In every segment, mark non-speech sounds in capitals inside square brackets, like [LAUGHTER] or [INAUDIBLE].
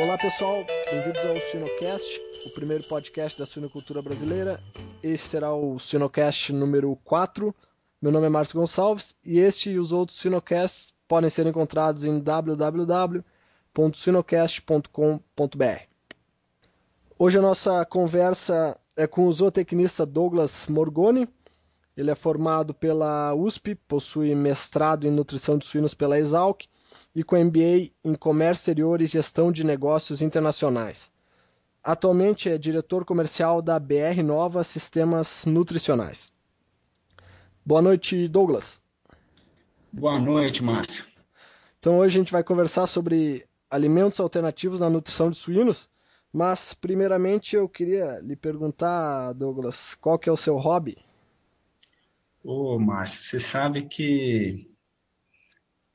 Olá pessoal, bem-vindos ao Sinocast, o primeiro podcast da suinocultura brasileira. Esse será o Sinocast número 4. Meu nome é Márcio Gonçalves e este e os outros Sinocasts podem ser encontrados em www.sinocast.com.br. Hoje a nossa conversa é com o zootecnista Douglas Morgoni. Ele é formado pela USP, possui mestrado em nutrição de suínos pela Exalc e com MBA em Comércio Exterior e Gestão de Negócios Internacionais. Atualmente é diretor comercial da BR Nova Sistemas Nutricionais. Boa noite, Douglas. Boa noite, Márcio. Então hoje a gente vai conversar sobre alimentos alternativos na nutrição de suínos, mas primeiramente eu queria lhe perguntar, Douglas, qual que é o seu hobby? Ô, Márcio, você sabe que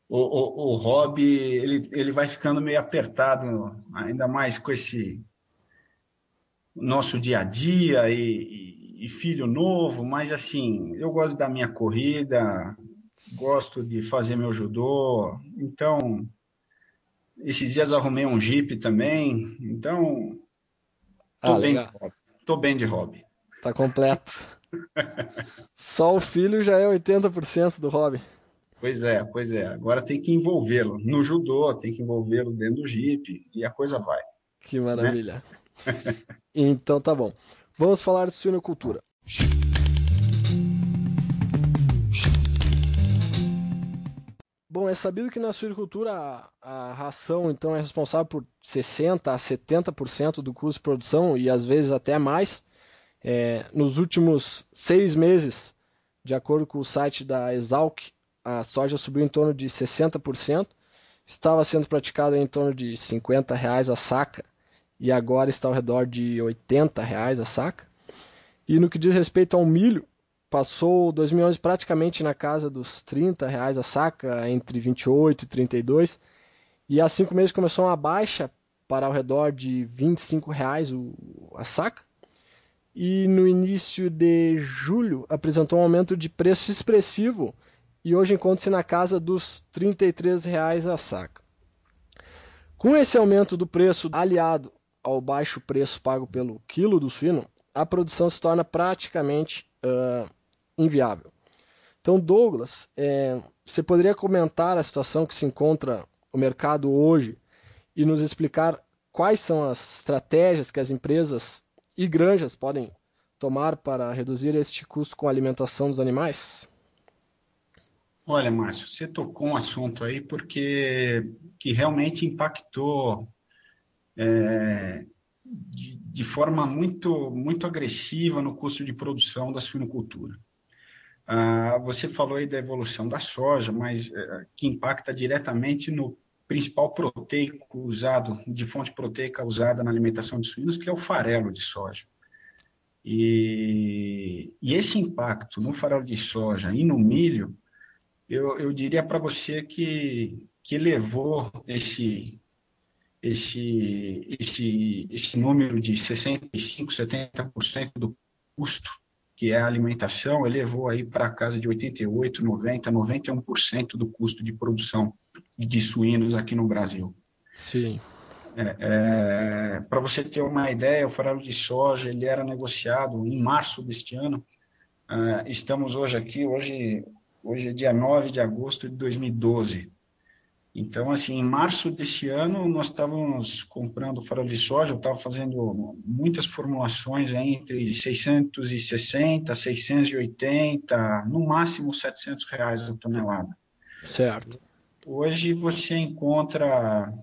o, o, o hobby ele, ele vai ficando meio apertado, ainda mais com esse nosso dia a dia e, e, filho novo, mas assim, eu gosto da minha corrida, gosto de fazer meu judô, então esses dias arrumei um Jeep também, então tô, ah, bem, de hobby, tô bem de hobby. Tá completo. [LAUGHS] Só o filho já é 80% do hobby. Pois é, pois é. Agora tem que envolvê-lo no judô, tem que envolvê-lo dentro do jipe e a coisa vai. Que maravilha. Né? [LAUGHS] então tá bom. Vamos falar de suinocultura. Bom, é sabido que na suinocultura a, a ração então é responsável por 60 a 70% do custo de produção e às vezes até mais. É, nos últimos seis meses, de acordo com o site da Exalc, a soja subiu em torno de 60%, estava sendo praticada em torno de 50 reais a saca e agora está ao redor de 80 reais a saca. E no que diz respeito ao milho, passou 2011 praticamente na casa dos 30 reais a saca, entre 28 e 32, e há cinco meses começou uma baixa para ao redor de 25 reais a saca. E no início de julho apresentou um aumento de preço expressivo e hoje encontra-se na casa dos R$ 33,00 a saca. Com esse aumento do preço aliado ao baixo preço pago pelo quilo do suíno, a produção se torna praticamente uh, inviável. Então, Douglas, é, você poderia comentar a situação que se encontra o mercado hoje e nos explicar quais são as estratégias que as empresas e granjas podem tomar para reduzir este custo com a alimentação dos animais? Olha, Márcio, você tocou um assunto aí porque que realmente impactou é, de, de, forma muito, muito agressiva no custo de produção da suinocultura. Ah, você falou aí da evolução da soja, mas é, que impacta diretamente no principal proteico usado, de fonte proteica usada na alimentação de suínos, que é o farelo de soja. E, e esse impacto no farelo de soja e no milho eu, eu diria para você que, que levou esse, esse, esse, esse número de 65%, 70% do custo, que é a alimentação, elevou aí para casa de 88%, 90%, 91% do custo de produção de suínos aqui no Brasil. Sim. É, é, para você ter uma ideia, o farelo de soja ele era negociado em março deste ano. Uh, estamos hoje aqui, hoje Hoje é dia 9 de agosto de 2012. Então, assim, em março deste ano, nós estávamos comprando farol de soja, eu estava fazendo muitas formulações entre 660, 680, no máximo 700 reais a tonelada. Certo. Hoje você encontra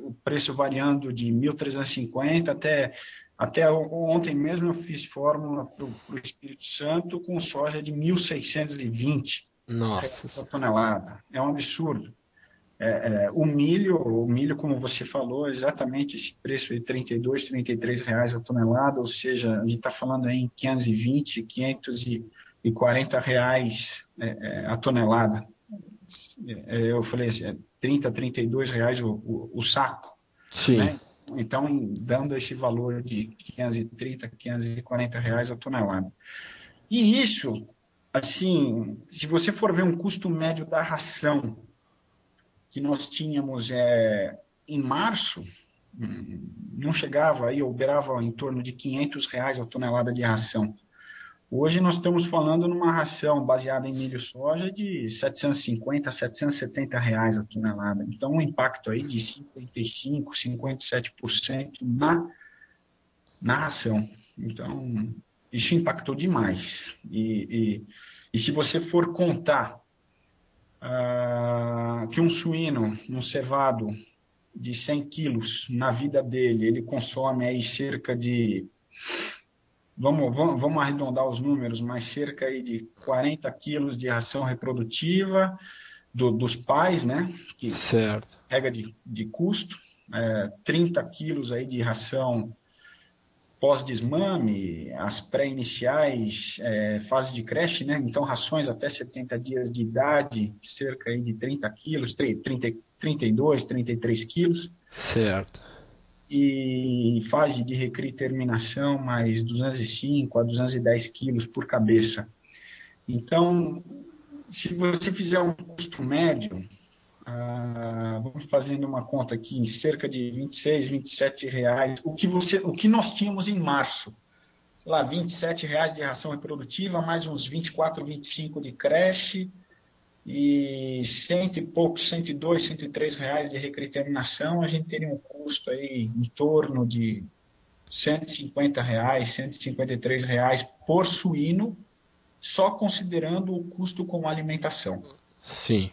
o preço variando de 1.350 até até ontem mesmo eu fiz fórmula para o Espírito Santo com soja de 1.620. Nossa. tonelada. É um absurdo. É, é, o milho, o milho, como você falou, exatamente esse preço de 32, 33 reais a tonelada, ou seja, a gente está falando aí em 520, 540 reais é, é, a tonelada. É, eu falei assim, 30, é 32 reais o, o, o saco. Sim. Né? Então, dando esse valor de 530, 540 reais a tonelada. E isso assim, se você for ver um custo médio da ração que nós tínhamos é, em março, não chegava aí, operava em torno de 500 reais a tonelada de ração. Hoje nós estamos falando numa ração baseada em milho soja de 750 a 770 reais a tonelada. Então, um impacto aí de 55, 57% na, na ração. Então, isso impactou demais. E, e, e se você for contar uh, que um suíno, um cevado de 100 quilos na vida dele, ele consome aí cerca de vamos, vamos, vamos arredondar os números, mas cerca aí de 40 quilos de ração reprodutiva do, dos pais, né? Que certo. Pega de, de custo, é, 30 quilos aí de ração pós-desmame, as pré-iniciais, é, fase de creche, né? Então, rações até 70 dias de idade, cerca de 30 quilos, 30, 32, 33 quilos. Certo. E fase de recria e terminação, mais 205 a 210 quilos por cabeça. Então, se você fizer um custo médio, ah, vamos fazendo uma conta aqui, em cerca de 26, 27 reais, o que, você, o que nós tínhamos em março. Lá, 27 reais de ração reprodutiva, mais uns 24, 25 de creche, e cento e poucos, 102, 103 reais de recriterminação, a gente teria um custo aí em torno de 150 reais, 153 reais por suíno, só considerando o custo com alimentação. Sim.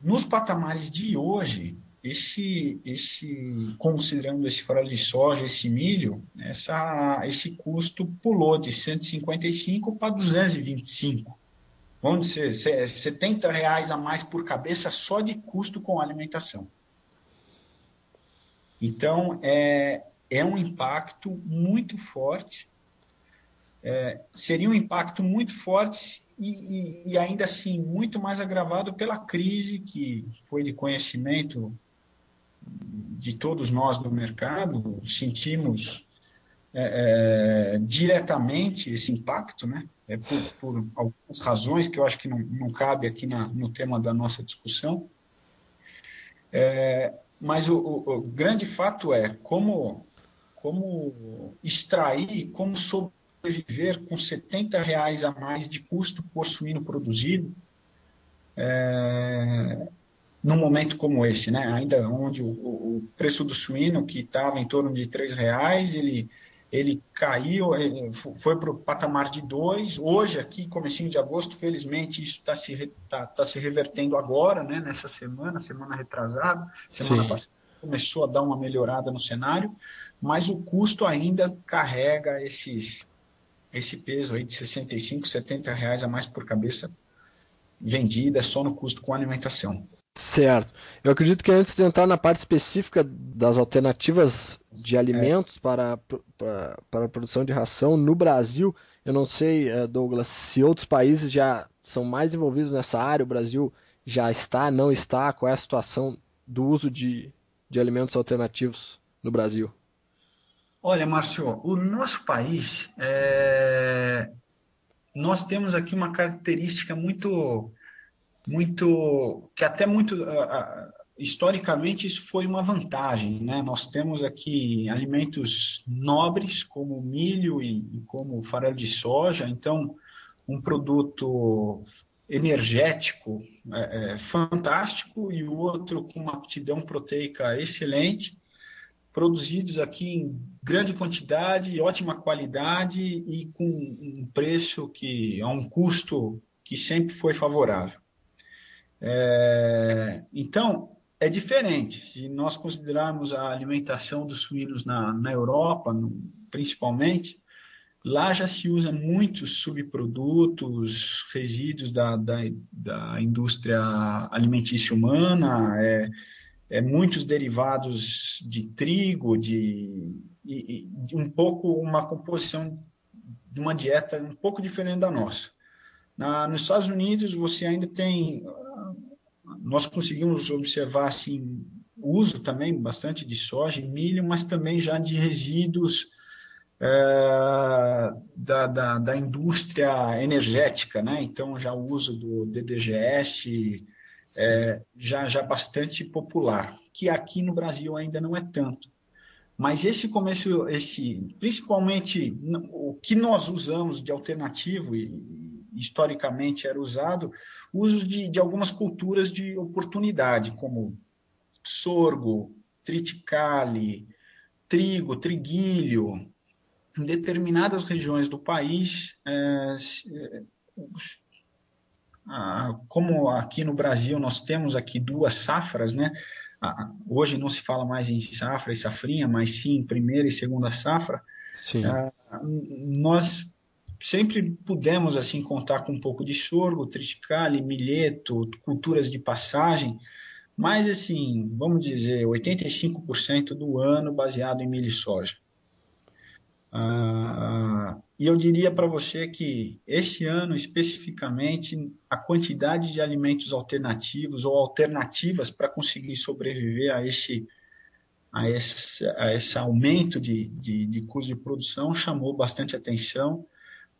Nos patamares de hoje, esse, esse considerando esse farelo de soja, esse milho, essa, esse custo pulou de 155 para 225. Vamos dizer, 70 reais a mais por cabeça só de custo com alimentação. Então, é, é um impacto muito forte. É, seria um impacto muito forte e, e, e, ainda assim muito mais agravado pela crise que foi de conhecimento de todos nós do mercado. Sentimos é, é, diretamente esse impacto, né? É por, por, algumas razões que eu acho que não, não cabe aqui na, no tema da nossa discussão. É, mas o, o, o, grande fato é como, como extrair, como sobreviver com 70 reais a mais de custo por suíno produzido é, num momento como esse, né? ainda onde o, o preço do suíno, que estava em torno de 3 reais, ele ele caiu, foi para o patamar de 2. Hoje, aqui, comecinho de agosto, felizmente, isso está se, tá, tá se revertendo agora, né, nessa semana, semana retrasada, semana Sim. passada, começou a dar uma melhorada no cenário, mas o custo ainda carrega esses, esse peso aí de 65, 70 reais a mais por cabeça vendida só no custo com alimentação. Certo. Eu acredito que antes de entrar na parte específica das alternativas de alimentos é. para, para, para a produção de ração no Brasil, eu não sei, eh, Douglas, se outros países já são mais envolvidos nessa área, o Brasil já está, não está, qual é a situação do uso de, de alimentos alternativos no Brasil? Olha, Márcio, o nosso país, é... nós temos aqui uma característica muito muito que até muito historicamente isso foi uma vantagem, né? Nós temos aqui alimentos nobres como milho e, e como farelo de soja, então um produto energético é, é, fantástico e o outro com uma aptidão proteica excelente, produzidos aqui em grande quantidade, ótima qualidade e com um preço que a um custo que sempre foi favorável. É, então, é diferente. Se nós considerarmos a alimentação dos suínos na, na Europa, no, principalmente, lá já se usa muitos subprodutos, resíduos da, da, da indústria alimentícia humana, é, é, muitos derivados de trigo, de, de, de um pouco uma composição de uma dieta um pouco diferente da nossa. Na, nos Estados Unidos, você ainda tem. Nós conseguimos observar assim, uso também bastante de soja e milho, mas também já de resíduos é, da, da, da, indústria energética, né? Então, já o uso do DDGS, é, já, já bastante popular, que aqui no Brasil ainda não é tanto. Mas esse começo, esse, principalmente o que nós usamos de alternativo e historicamente era usado, uso de, de algumas culturas de oportunidade, como sorgo, triticale, trigo, triguilho. Em determinadas regiões do país, é, é, como aqui no Brasil nós temos aqui duas safras, né? Hoje não se fala mais em safra e safrinha, mas sim primeira e segunda safra. Sim. Nós sempre pudemos assim contar com um pouco de sorgo, triticale, milheto, culturas de passagem, mas assim, vamos dizer, 85% do ano baseado em milho e soja. Ah, e eu diria para você que este ano, especificamente, a quantidade de alimentos alternativos ou alternativas para conseguir sobreviver a esse, a esse, a esse aumento de, de, de custo de produção chamou bastante atenção.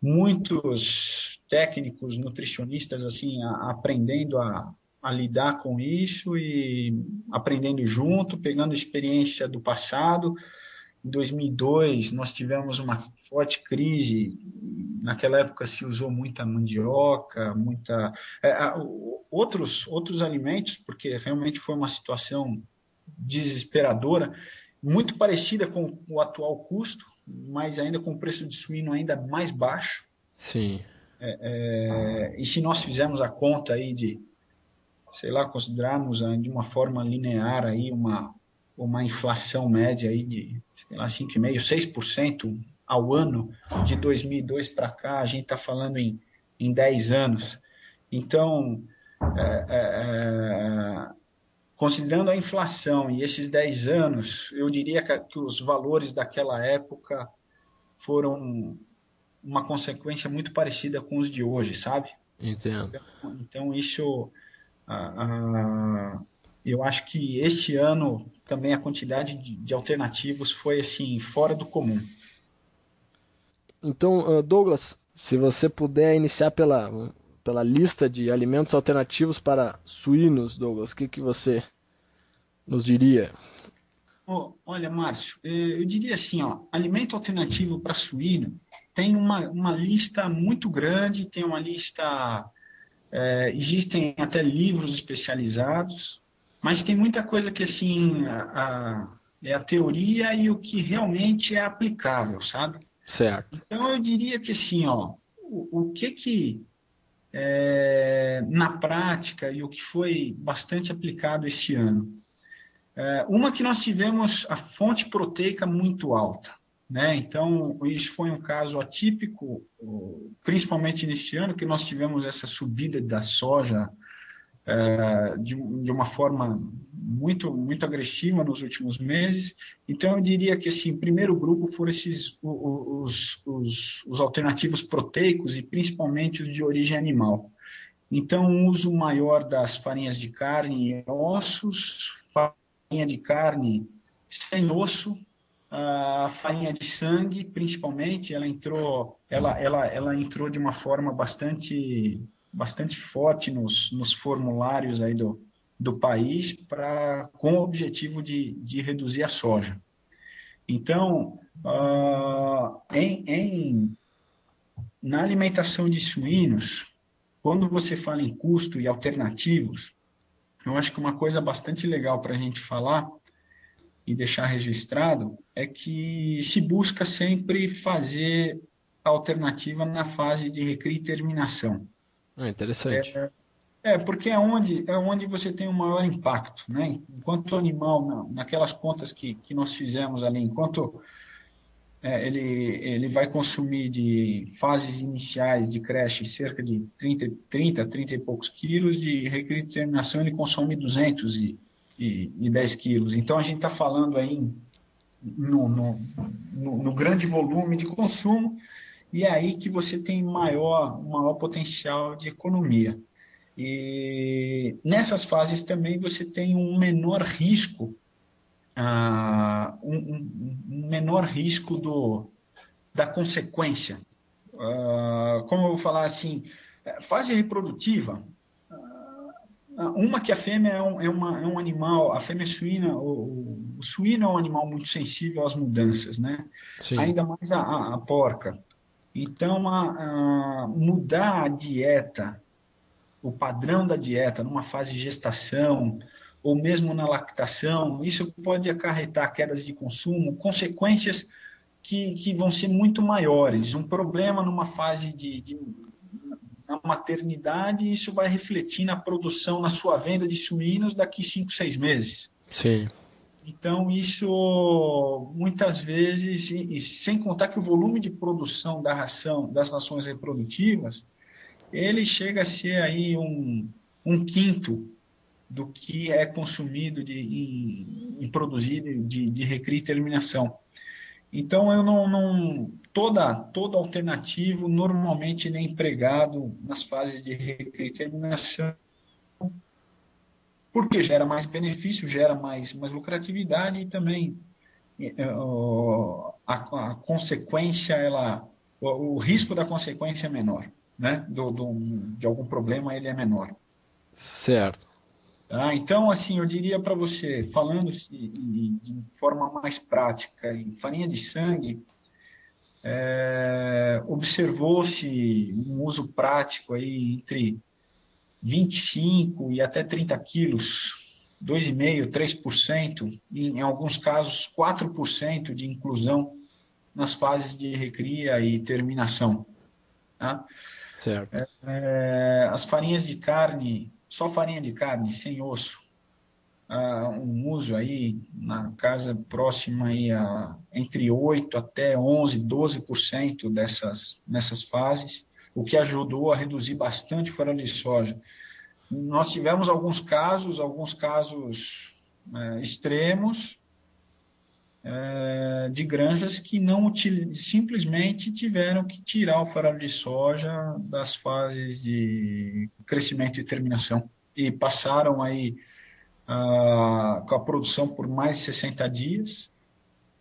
Muitos técnicos, nutricionistas, assim, a, aprendendo a, a lidar com isso e aprendendo junto, pegando experiência do passado, em 2002, nós tivemos uma forte crise. Naquela época se usou muita mandioca, muita é, outros outros alimentos, porque realmente foi uma situação desesperadora, muito parecida com o atual custo, mas ainda com o preço de suíno ainda mais baixo. Sim. É, é, e se nós fizermos a conta aí de, sei lá, considerarmos de uma forma linear aí uma uma inflação média aí de sei lá, 5,5%, 6% ao ano de 2002 para cá, a gente está falando em, em 10 anos. Então, é, é, é, considerando a inflação e esses 10 anos, eu diria que, que os valores daquela época foram uma consequência muito parecida com os de hoje, sabe? Entendo. Então, então isso, eu acho que este ano também a quantidade de, de alternativos foi assim fora do comum. Então, Douglas, se você puder iniciar pela, pela lista de alimentos alternativos para suínos, Douglas, o que, que você nos diria? Oh, olha, Márcio, eh, eu diria assim, ó, alimento alternativo para suíno tem uma, uma lista muito grande, tem uma lista, é, existem até livros especializados, mas tem muita coisa que, assim, a, a, é a teoria e o que realmente é aplicável, sabe? Certo. Então, eu diria que, assim, ó, o, o que que, é, na prática, e o que foi bastante aplicado esse ano? É, uma que nós tivemos a fonte proteica muito alta. Né? Então, isso foi um caso atípico, principalmente neste ano, que nós tivemos essa subida da soja é, de, de, uma forma muito muito agressiva nos últimos meses. Então eu diria que assim, primeiro grupo foram esses os, os, os alternativos proteicos e principalmente os de origem animal. Então o uso maior das farinhas de carne e ossos, farinha de carne sem osso, a farinha de sangue, principalmente, ela entrou, ela, ela, ela entrou de uma forma bastante bastante forte nos, nos formulários aí do, do país para com o objetivo de, de reduzir a soja. Então, uh, em, em, na alimentação de suínos, quando você fala em custo e alternativos, eu acho que uma coisa bastante legal para a gente falar e deixar registrado é que se busca sempre fazer a alternativa na fase de recria e terminação. Ah, interessante. É, é, porque é onde, é onde você tem o maior impacto. Né? Enquanto animal, naquelas contas que, que nós fizemos ali, enquanto é, ele, ele vai consumir de fases iniciais de creche cerca de 30, 30, 30 e poucos quilos, de recriterminação ele consome 210 quilos. Então a gente está falando aí no, no, no, no grande volume de consumo e é aí que você tem maior, maior potencial de economia. E nessas fases também você tem um menor risco, uh, um, um, menor risco do, da consequência. Uh, como eu vou falar assim, fase reprodutiva, uh, uma que a fêmea é um, é uma, é um animal, a fêmea suína, o, o, suíno é um animal muito sensível às mudanças, né? Sim. Ainda mais a, a porca. Então, a, a, mudar a dieta, o padrão da dieta numa fase de gestação, ou mesmo na lactação, isso pode acarretar quedas de consumo, consequências que, que vão ser muito maiores. Um problema numa fase de, de na maternidade, isso vai refletir na produção, na sua venda de suínos daqui 5, 6 meses. Sim. Então, isso muitas vezes, e, sem contar que o volume de produção da ração, das rações reprodutivas, ele chega a ser aí um, um quinto do que é consumido de, e, e produzido de, de recria e terminação. Então, eu não, não toda toda alternativo normalmente é empregado nas fases de recria e terminação porque gera mais benefício, gera mais, mais lucratividade e também uh, a, a, consequência, ela, o, o, risco da consequência é menor, né? Do, do, de algum problema ele é menor. Certo. Tá? Então, assim, eu diria para você, falando de, de, forma mais prática, em farinha de sangue, é, observou-se um uso prático aí entre 25 e até 30 quilos, 2,5%, 3%, e em alguns casos 4% de inclusão nas fases de recria e terminação. Tá? Certo. É, é, as farinhas de carne só farinha de carne, sem osso. Uh, um uso aí na casa próxima aí a entre 8 até 11, 12% dessas nessas fases, o que ajudou a reduzir bastante o farelo de soja. Nós tivemos alguns casos, alguns casos é, extremos é, de granjas que não simplesmente tiveram que tirar o farelo de soja das fases de crescimento e terminação e passaram aí ah, com a produção por mais de 60 dias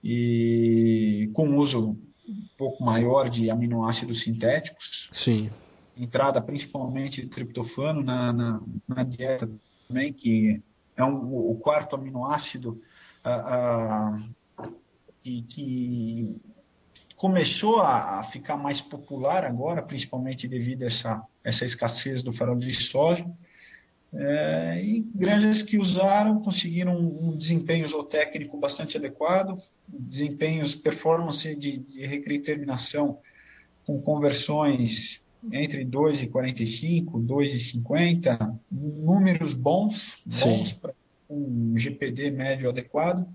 e com uso um pouco maior de aminoácidos sintéticos. Sim. Entrada principalmente de triptofano na, na, na dieta também, que é um, o quarto aminoácido ah, ah, que, que começou a, a, ficar mais popular agora, principalmente devido a essa, essa escassez do farol de soja. É, e granjas que usaram conseguiram um desempenho zootécnico bastante adequado, desempenhos, performance de, de terminação com conversões entre 2,45, 2,50, números bons, bons para um GPD médio adequado,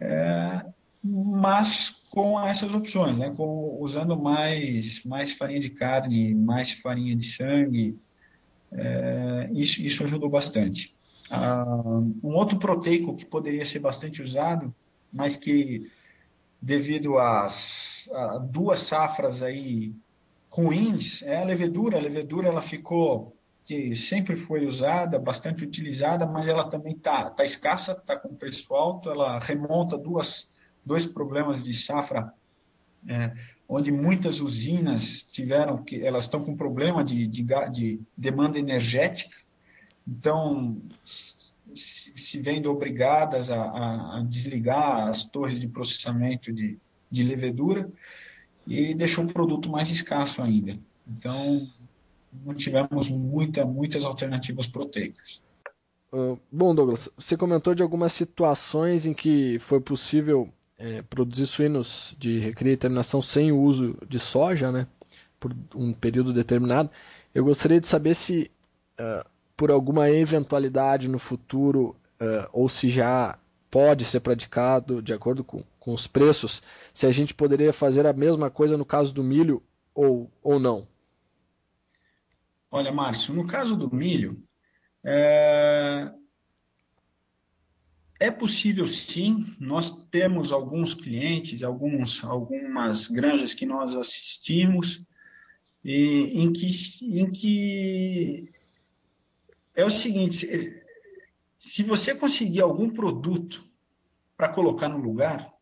é, mas com essas opções, né, com, usando mais, mais farinha de carne, mais farinha de sangue, é, isso, isso ajudou bastante. Ah, um outro proteico que poderia ser bastante usado, mas que devido às a duas safras aí ruins, é a levedura. A levedura ela ficou que sempre foi usada, bastante utilizada, mas ela também está tá escassa, está com preço alto, ela remonta duas, dois problemas de safra é, onde muitas usinas tiveram que elas estão com problema de, de, de demanda energética, então se, se vendo obrigadas a, a, a, desligar as torres de processamento de, de levedura e deixou o produto mais escasso ainda. Então não tivemos muita, muitas alternativas proteicas. Uh, bom, Douglas, você comentou de algumas situações em que foi possível é, produzir suínos de recria e terminação sem o uso de soja, né, por um período determinado, eu gostaria de saber se, uh, por alguma eventualidade no futuro, uh, ou se já pode ser praticado de acordo com, com os preços, se a gente poderia fazer a mesma coisa no caso do milho ou, ou não. Olha, Márcio, no caso do milho, é, é possível sim, nós temos alguns clientes, alguns, algumas granjas que nós assistimos, e, em, que, em que é o seguinte: se você conseguir algum produto para colocar no lugar,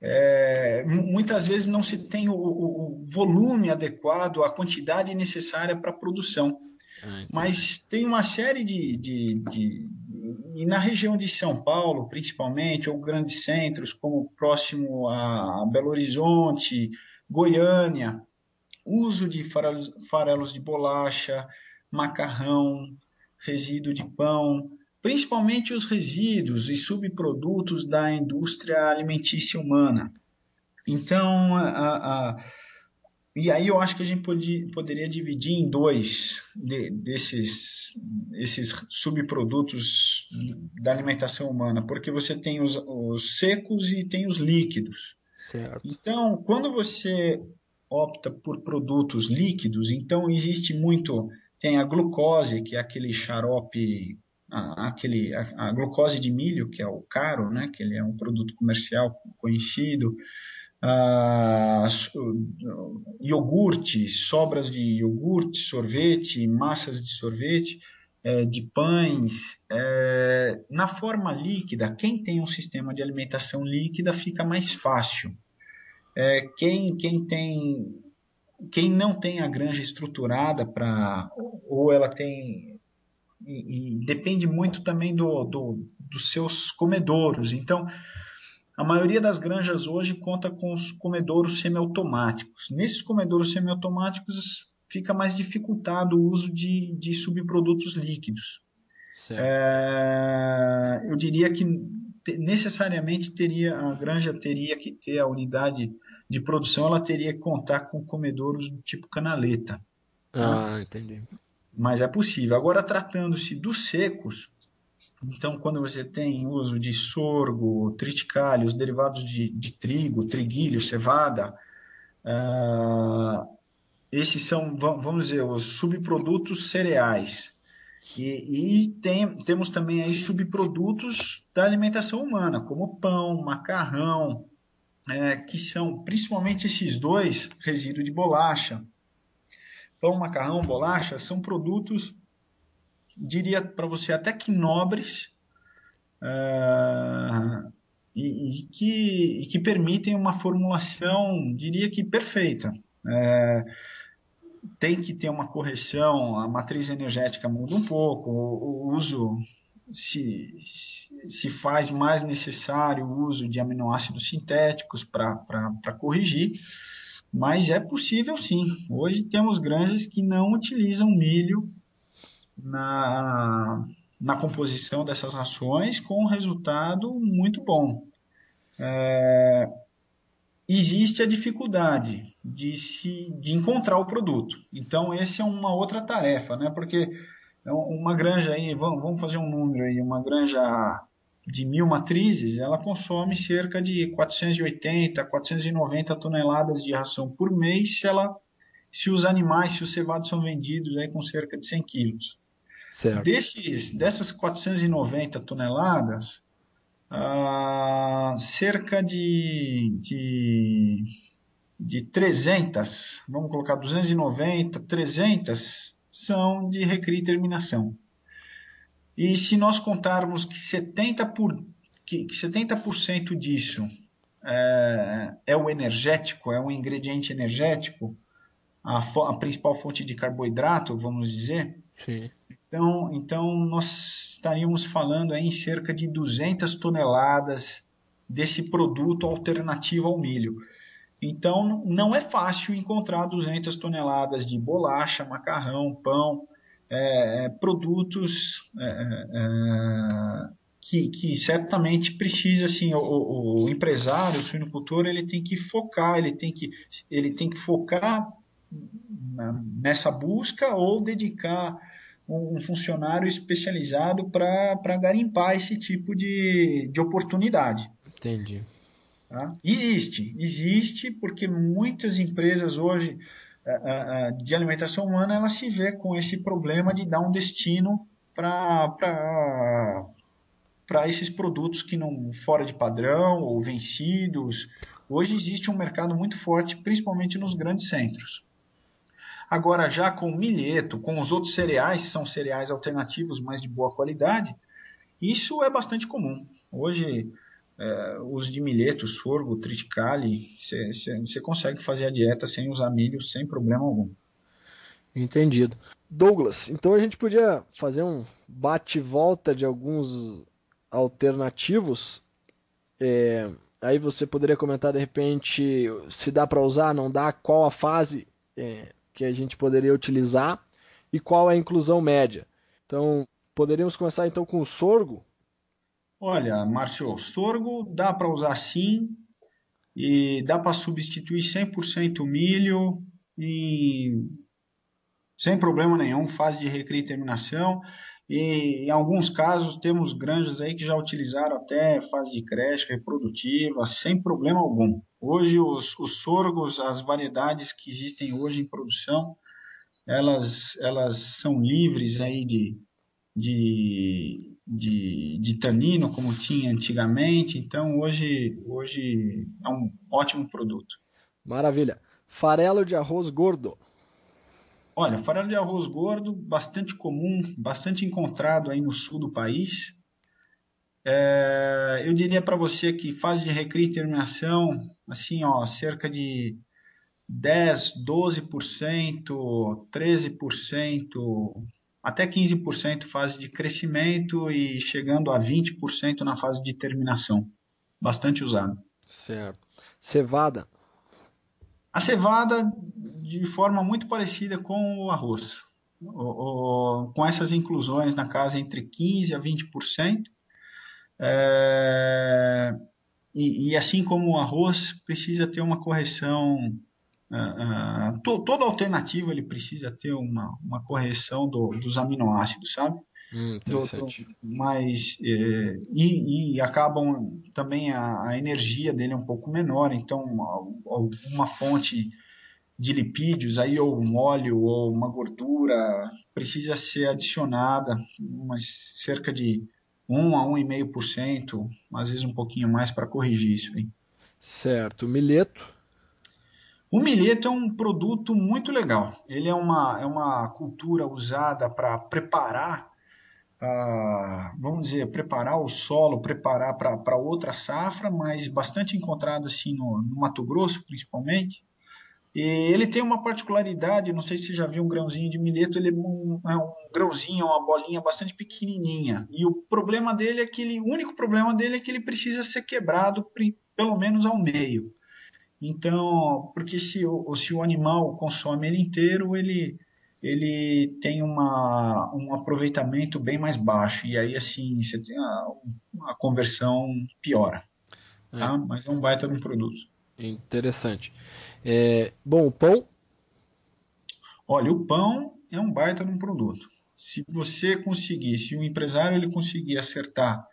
é, muitas vezes não se tem o, o, volume adequado, a quantidade necessária para a produção. Ah, Mas tem uma série de, de, de, E na região de São Paulo, principalmente, ou grandes centros, como próximo a Belo Horizonte, Goiânia, uso de farelos, de bolacha, macarrão, resíduo de pão, principalmente os resíduos e subprodutos da indústria alimentícia humana. Então, a, a, e aí eu acho que a gente pode, poderia dividir em dois de, desses esses subprodutos da alimentação humana, porque você tem os, os secos e tem os líquidos. Certo. Então, quando você opta por produtos líquidos, então existe muito, tem a glucose, que é aquele xarope, a, aquele, a, a glucose de milho, que é o caro, né, que ele é um produto comercial conhecido, ah, iogurte, sobras de iogurte, sorvete, massas de sorvete, é, de pães. É, na forma líquida, quem tem um sistema de alimentação líquida fica mais fácil. É, quem, quem tem quem não tem a granja estruturada para ou ela tem e, e, depende muito também do, do, dos seus comedouros então a maioria das granjas hoje conta com os comedouros semiautomáticos. Nesses comedouros semiautomáticos fica mais dificultado o uso de, de subprodutos líquidos. É, eu diria que necessariamente teria a granja teria que ter a unidade de produção, ela teria que contar com comedouros do tipo canaleta. Ah, tá? entendi. Mas é possível. Agora, tratando-se dos secos, então, quando você tem uso de sorgo, triticale, os derivados de, de trigo, triguilho, cevada, uh, esses são, vamos dizer, os subprodutos cereais. E, e tem, temos também aí subprodutos da alimentação humana, como pão, macarrão, é, que são principalmente esses dois, resíduo de bolacha. Pão, macarrão, bolacha são produtos diria para você até que nobres uh, e, e, que, e, que, permitem uma formulação, diria que perfeita. Uh, tem que ter uma correção, a matriz energética muda um pouco, o, o uso se, se faz mais necessário o uso de aminoácidos sintéticos para corrigir, mas é possível sim. Hoje temos granjas que não utilizam milho na, na composição dessas rações com um resultado muito bom. É, existe a dificuldade de, se, de encontrar o produto. Então, essa é uma outra tarefa, né? porque uma granja aí, vamos, vamos fazer um número aí, uma granja de mil matrizes, ela consome cerca de 480, 490 toneladas de ração por mês se, ela, se os animais, se os cevados são vendidos aí com cerca de 100 quilos. Certo. Desses, dessas 490 toneladas, ah, cerca de, de, de 300, vamos colocar 290, 300 são de recria e terminação. E se nós contarmos que 70%, por, que, que 70 disso é, é, o energético, é um ingrediente energético, a, a principal fonte de carboidrato, vamos dizer, Sim. Então, então nós estaríamos falando em cerca de 200 toneladas desse produto alternativo ao milho. Então, não é fácil encontrar 200 toneladas de bolacha, macarrão, pão, é, é produtos é, é, que, que, certamente precisa, assim, o, o, empresário, o suinocultor, ele tem que focar, ele tem que, ele tem que focar nessa busca ou dedicar um funcionário especializado para garimpar esse tipo de, de oportunidade. Entendi. Tá? Existe, existe porque muitas empresas hoje de alimentação humana elas se vê com esse problema de dar um destino para para esses produtos que não fora de padrão ou vencidos. Hoje existe um mercado muito forte, principalmente nos grandes centros. Agora, já com milheto, com os outros cereais, são cereais alternativos, mas de boa qualidade, isso é bastante comum. Hoje, é, os de milheto, sorgo, triticale, você consegue fazer a dieta sem usar milho sem problema algum. Entendido. Douglas, então a gente podia fazer um bate-volta de alguns alternativos. É, aí você poderia comentar de repente se dá para usar, não dá, qual a fase é, que a gente poderia utilizar e qual é a inclusão média. Então, poderíamos começar então com o sorgo. Olha, Márcio, sorgo dá para usar sim e dá para substituir 100% o milho e sem problema nenhum, fase de recria e terminação. E em alguns casos temos granjas aí que já utilizaram até fase de creche reprodutiva, sem problema algum. Hoje os, os sorgos, as variedades que existem hoje em produção, elas, elas são livres aí de, de, de, de tanino, como tinha antigamente. Então hoje, hoje é um ótimo produto. Maravilha. Farelo de arroz gordo. Olha, farelo de arroz gordo, bastante comum, bastante encontrado aí no sul do país. É, eu diria para você que fase de recria e terminação, assim, ó, cerca de 10, 12%, 13%, até 15% fase de crescimento e chegando a 20% na fase de terminação. Bastante usado. Certo. Cevada. A cevada, de forma muito parecida com o arroz, o, o, com essas inclusões na casa entre 15% a 20%. É, e, e, assim como o arroz, precisa ter uma correção. Uh, uh, to, toda alternativa ele precisa ter uma, uma correção do, dos aminoácidos, sabe? Hum, interessante. Do, do, mas, é, e, e, acabam também a, a, energia dele é um pouco menor, então uma fonte de lipídios, aí ou um óleo ou uma gordura precisa ser adicionada, umas cerca de 1 a 1,5%, às vezes um pouquinho mais para corrigir isso. Hein? Certo. Milheto? O milheto é um produto muito legal. Ele é uma, é uma cultura usada para preparar ah, vamos dizer, preparar o solo, preparar para outra safra, mas bastante encontrado assim no, no, Mato Grosso, principalmente. E ele tem uma particularidade, não sei se você já viu um grãozinho de milheto, ele é um, é um grãozinho, uma bolinha bastante pequenininha. E o problema dele é que ele, o único problema dele é que ele precisa ser quebrado pelo menos ao meio. Então, porque se o, se o animal consome ele inteiro, ele ele tem uma, um aproveitamento bem mais baixo. E aí, assim, você tem a, a conversão piora. É. Tá? Mas é um baita de um produto. Interessante. É, bom, o pão? Olha, o pão é um baita de um produto. Se você conseguir, se o empresário ele conseguir acertar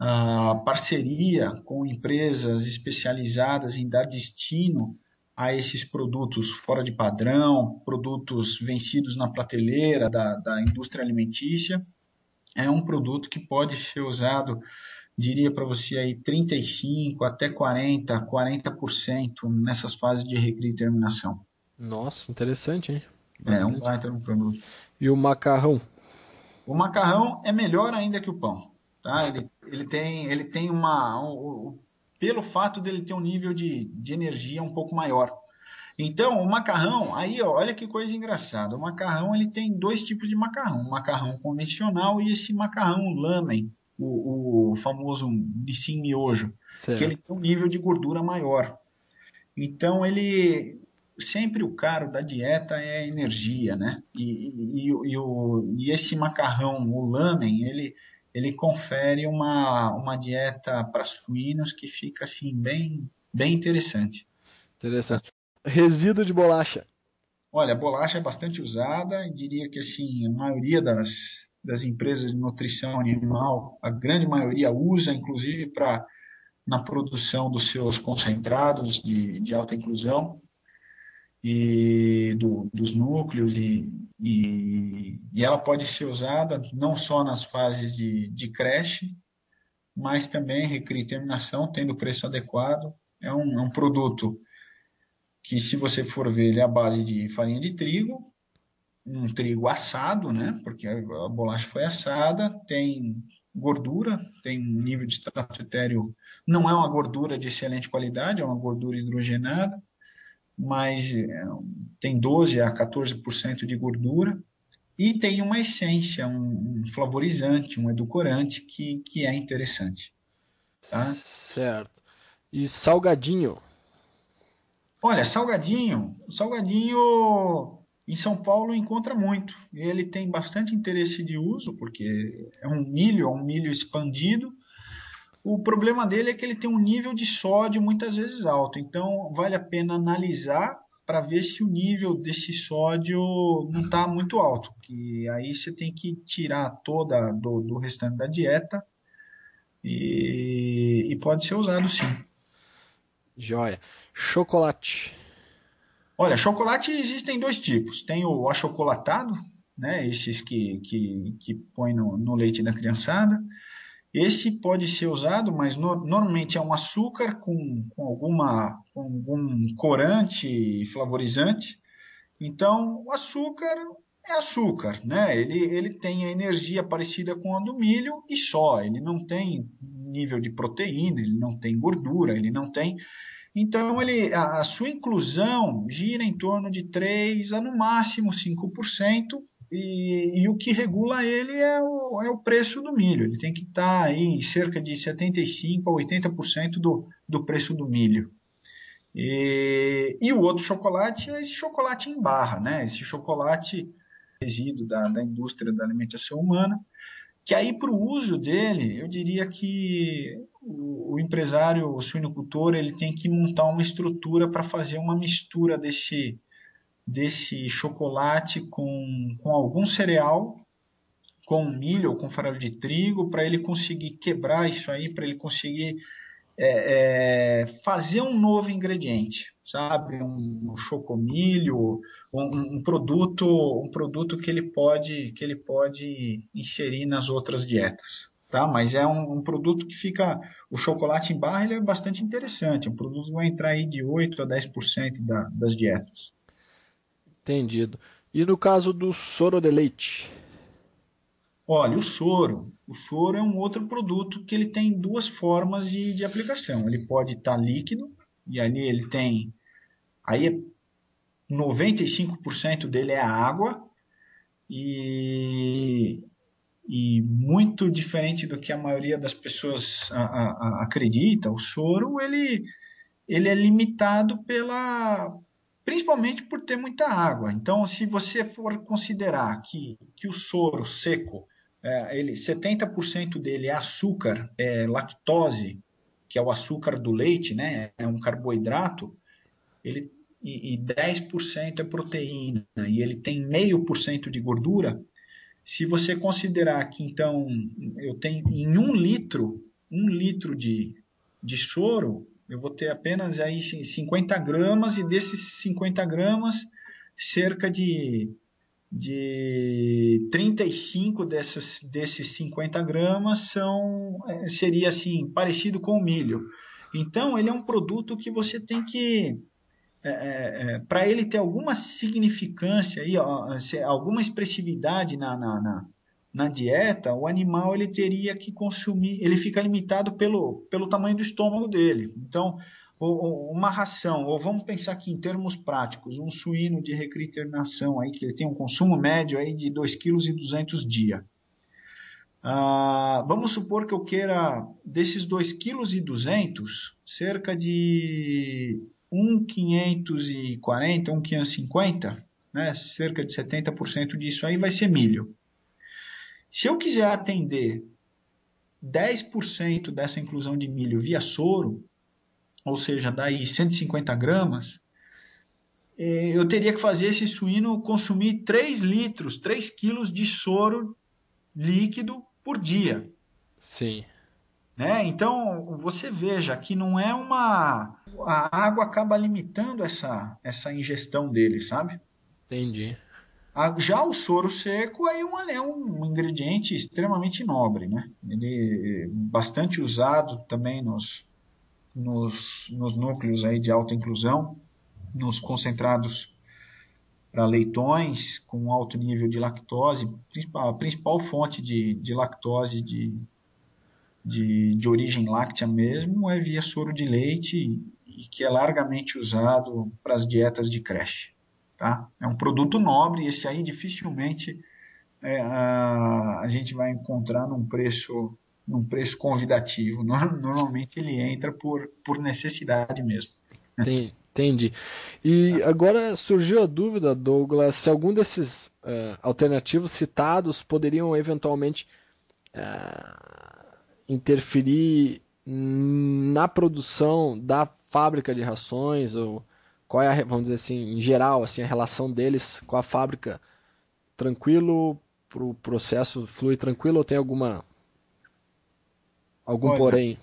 a parceria com empresas especializadas em dar destino a esses produtos fora de padrão, produtos vencidos na prateleira da, da indústria alimentícia. É um produto que pode ser usado, diria para você aí, 35 até 40, 40% nessas fases de recria e terminação. Nossa, interessante, hein? Bastante. É, um baita um produto. E o macarrão? O macarrão é melhor ainda que o pão. Tá? Ele, ele tem, ele tem uma. Um, pelo fato dele ter um nível de, de energia um pouco maior. Então, o macarrão, aí ó, olha que coisa engraçada. O macarrão ele tem dois tipos de macarrão: o macarrão convencional e esse macarrão lamen, o, o famoso nissin miojo, certo. que ele tem um nível de gordura maior. Então, ele sempre o caro da dieta é energia, né? E, e, e, o, e esse macarrão, o lamen, ele ele confere uma, uma dieta para suínos que fica assim bem, bem interessante. Interessante. Resíduo de bolacha. Olha, a bolacha é bastante usada, diria que assim, a maioria das, das empresas de nutrição animal, a grande maioria usa, inclusive para na produção dos seus concentrados de, de alta inclusão e do, dos núcleos e, e, e, ela pode ser usada não só nas fases de, de creche, mas também recria terminação, tendo preço adequado. É um, é um produto que, se você for ver, ele é a base de farinha de trigo, um trigo assado, né? Porque a, bolacha foi assada, tem gordura, tem um nível de extrato etéreo, não é uma gordura de excelente qualidade, é uma gordura hidrogenada, mas é, tem 12 a 14% de gordura e tem uma essência, um, um flavorizante, um edulcorante que, que é interessante. Tá? Certo. E salgadinho? Olha, salgadinho, salgadinho em São Paulo encontra muito. Ele tem bastante interesse de uso, porque é um milho, é um milho expandido. O problema dele é que ele tem um nível de sódio muitas vezes alto, então vale a pena analisar para ver se o nível desse sódio não está muito alto. Que aí você tem que tirar toda do, do restante da dieta e, e pode ser usado sim. Joia. Chocolate. Olha, chocolate existem dois tipos. Tem o achocolatado, né? Esses que, que, que põe no, no leite da criançada. Esse pode ser usado, mas no, normalmente é um açúcar com, com, alguma, com algum corante flavorizante. Então, o açúcar é açúcar, né? Ele, ele tem a energia parecida com a do milho e só. Ele não tem nível de proteína, ele não tem gordura, ele não tem. Então, ele, a, a sua inclusão gira em torno de 3 a no máximo 5%, e, e, o que regula ele é o, é o preço do milho. Ele tem que estar tá aí em cerca de 75% a 80% do, do preço do milho. E, e, o outro chocolate é esse chocolate em barra, né? esse chocolate resíduo da, da indústria da alimentação humana, que aí para o uso dele, eu diria que o, o, empresário, o suinocultor, ele tem que montar uma estrutura para fazer uma mistura desse, desse chocolate com, com algum cereal, com milho ou com farelo de trigo, para ele conseguir quebrar isso aí, para ele conseguir é, é, fazer um novo ingrediente, sabe? Um, chocomilho, um, um, produto, um produto que ele pode que ele pode inserir nas outras dietas, tá? Mas é um, um produto que fica, o chocolate em barra ele é bastante interessante, um produto que vai entrar aí de 8 a 10% da, das dietas. Entendido. E no caso do soro de leite? Olha, o soro. O soro é um outro produto que ele tem duas formas de, de aplicação. Ele pode estar tá líquido, e ali ele tem. Aí 95% dele é água, e, e muito diferente do que a maioria das pessoas a, a, a acredita, o soro ele, ele é limitado pela, principalmente por ter muita água. Então, se você for considerar que, que o soro seco, é, ele 70% dele é açúcar, é lactose, que é o açúcar do leite, né? É um carboidrato. Ele e, e 10% é proteína e ele tem meio por cento de gordura. Se você considerar que então eu tenho em um litro, um litro de, de soro, eu vou ter apenas aí 50 gramas e desses 50 gramas, cerca de, de 35 dessas, desses 50 gramas são, é, seria assim, parecido com o milho. Então, ele é um produto que você tem que, é, é para ele ter alguma significância, aí, ó, alguma expressividade na, na, na na dieta, o animal ele teria que consumir, ele fica limitado pelo, pelo tamanho do estômago dele. Então, uma ração, ou vamos pensar aqui em termos práticos, um suíno de recria internação aí que ele tem um consumo médio aí de 2,2 kg dia. Ah, vamos supor que eu queira desses 2,2 kg, cerca de 1,540, 1,550, né, cerca de 70% disso aí vai ser milho. Se eu quiser atender 10% dessa inclusão de milho via soro, ou seja, daí 150 gramas, é, eu teria que fazer esse suíno consumir 3 litros, 3 quilos de soro líquido por dia. Sim. Né? Então, você veja que não é uma. A água acaba limitando essa, essa ingestão dele, sabe? Entendi. Já o soro seco aí é um ingrediente extremamente nobre, né? Ele é bastante usado também nos, nos, nos núcleos aí de alta inclusão, nos concentrados para leitões com alto nível de lactose, a principal fonte de, de lactose de, de, de origem láctea mesmo é via soro de leite e que é largamente usado para as dietas de creche. Tá? É um produto nobre, esse aí dificilmente é, a, a gente vai encontrar num preço num preço convidativo. [LAUGHS] Normalmente ele entra por, por necessidade mesmo. Entendi. E agora surgiu a dúvida, Douglas, se algum desses uh, alternativos citados poderiam eventualmente uh, interferir na produção da fábrica de rações ou qual é a, vamos dizer assim, em geral, assim, a relação deles com a fábrica tranquilo, para o processo flui tranquilo ou tem alguma algum Olha, porém?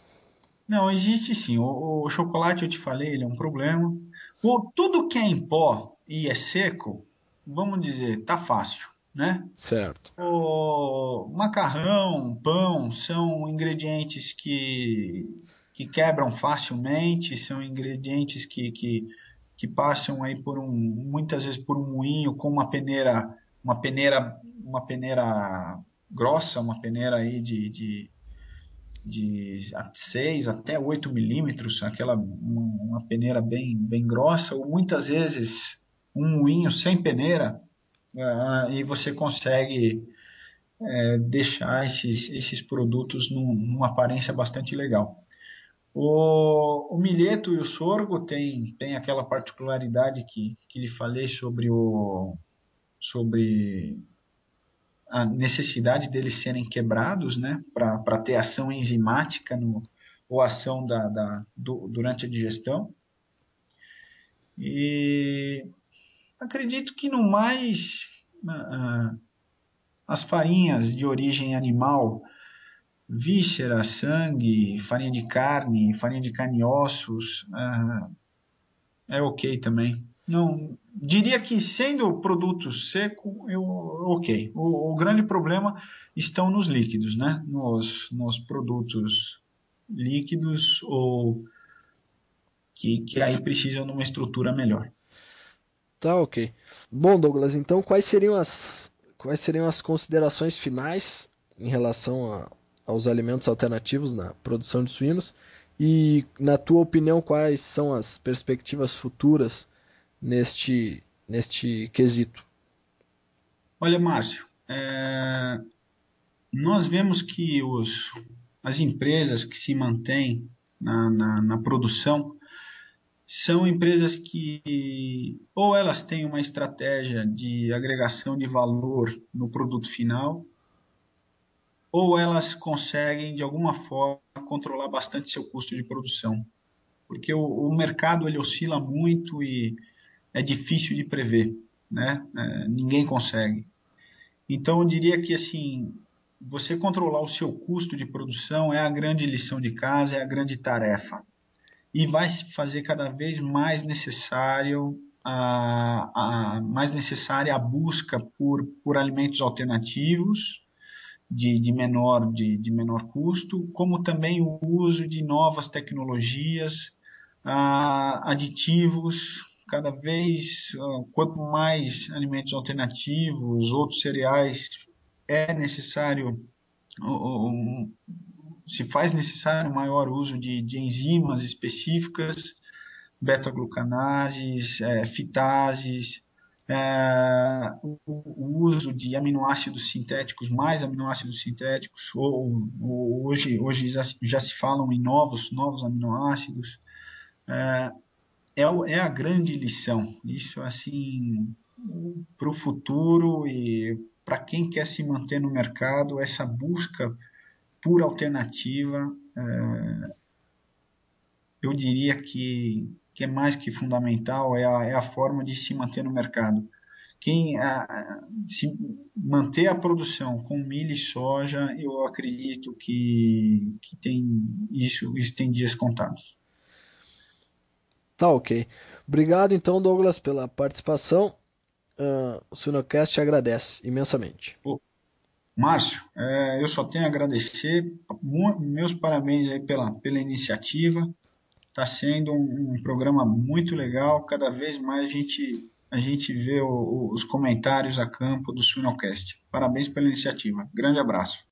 Não, existe sim. O, o, chocolate, eu te falei, ele é um problema. O, tudo que é em pó e é seco, vamos dizer, tá fácil, né? Certo. O macarrão, pão, são ingredientes que, que quebram facilmente, são ingredientes que, que, que passam aí por um, muitas vezes por um moinho com uma peneira, uma peneira, uma peneira grossa, uma peneira aí de, de de 6 até 8 milímetros, aquela uma peneira bem, bem grossa, ou muitas vezes um moinho sem peneira, uh, e você consegue uh, deixar esses, esses produtos num, numa aparência bastante legal. O, o milheto e o sorgo tem, tem aquela particularidade que, que lhe falei sobre o sobre a necessidade deles serem quebrados, né, para ter ação enzimática no, ou ação da, da do, durante a digestão. E acredito que no mais uh, as farinhas de origem animal, víscera, sangue, farinha de carne, farinha de carne e ossos, uh, é ok também. Não, diria que sendo produto seco, eu, ok. O, o, grande problema estão nos líquidos, né? Nos, nos produtos líquidos ou que, que aí precisam de uma estrutura melhor. Tá ok. Bom, Douglas, então quais seriam as quais seriam as considerações finais em relação a, aos alimentos alternativos na produção de suínos? E, na tua opinião, quais são as perspectivas futuras neste, neste quesito? Olha, Márcio, é, nós vemos que os, as empresas que se mantêm na, na, na produção são empresas que ou elas têm uma estratégia de agregação de valor no produto final, ou elas conseguem de alguma forma controlar bastante seu custo de produção, porque o, o mercado ele oscila muito e é difícil de prever, né? É, ninguém consegue. Então eu diria que assim, você controlar o seu custo de produção é a grande lição de casa, é a grande tarefa. E vai fazer cada vez mais necessário a, a mais necessária a busca por, por alimentos alternativos de, de, menor, de, de menor custo, como também o uso de novas tecnologias, aditivos, cada vez, quanto mais alimentos alternativos, outros cereais, é necessário, se faz necessário maior uso de, de enzimas específicas, beta-glucanases, é, fitases, é, o, o, uso de aminoácidos sintéticos, mais aminoácidos sintéticos, ou, ou hoje, hoje já, já, se falam em novos, novos aminoácidos. É, é, é a grande lição. Isso, assim, para o futuro e para quem quer se manter no mercado, essa busca por alternativa, é, eu diria que, que é mais que fundamental, é a, é a forma de se manter no mercado. Quem a, se manter a produção com milho e soja, eu acredito que, que tem isso, isso tem dias contados. Tá ok. Obrigado então, Douglas, pela participação. Uh, o Sinocast agradece imensamente. Pô, Márcio, é, eu só tenho a agradecer. Meus parabéns aí pela, pela iniciativa. Está sendo um, um, programa muito legal. Cada vez mais a gente, a gente vê o, os comentários a campo do Sinocast. Parabéns pela iniciativa. Grande abraço.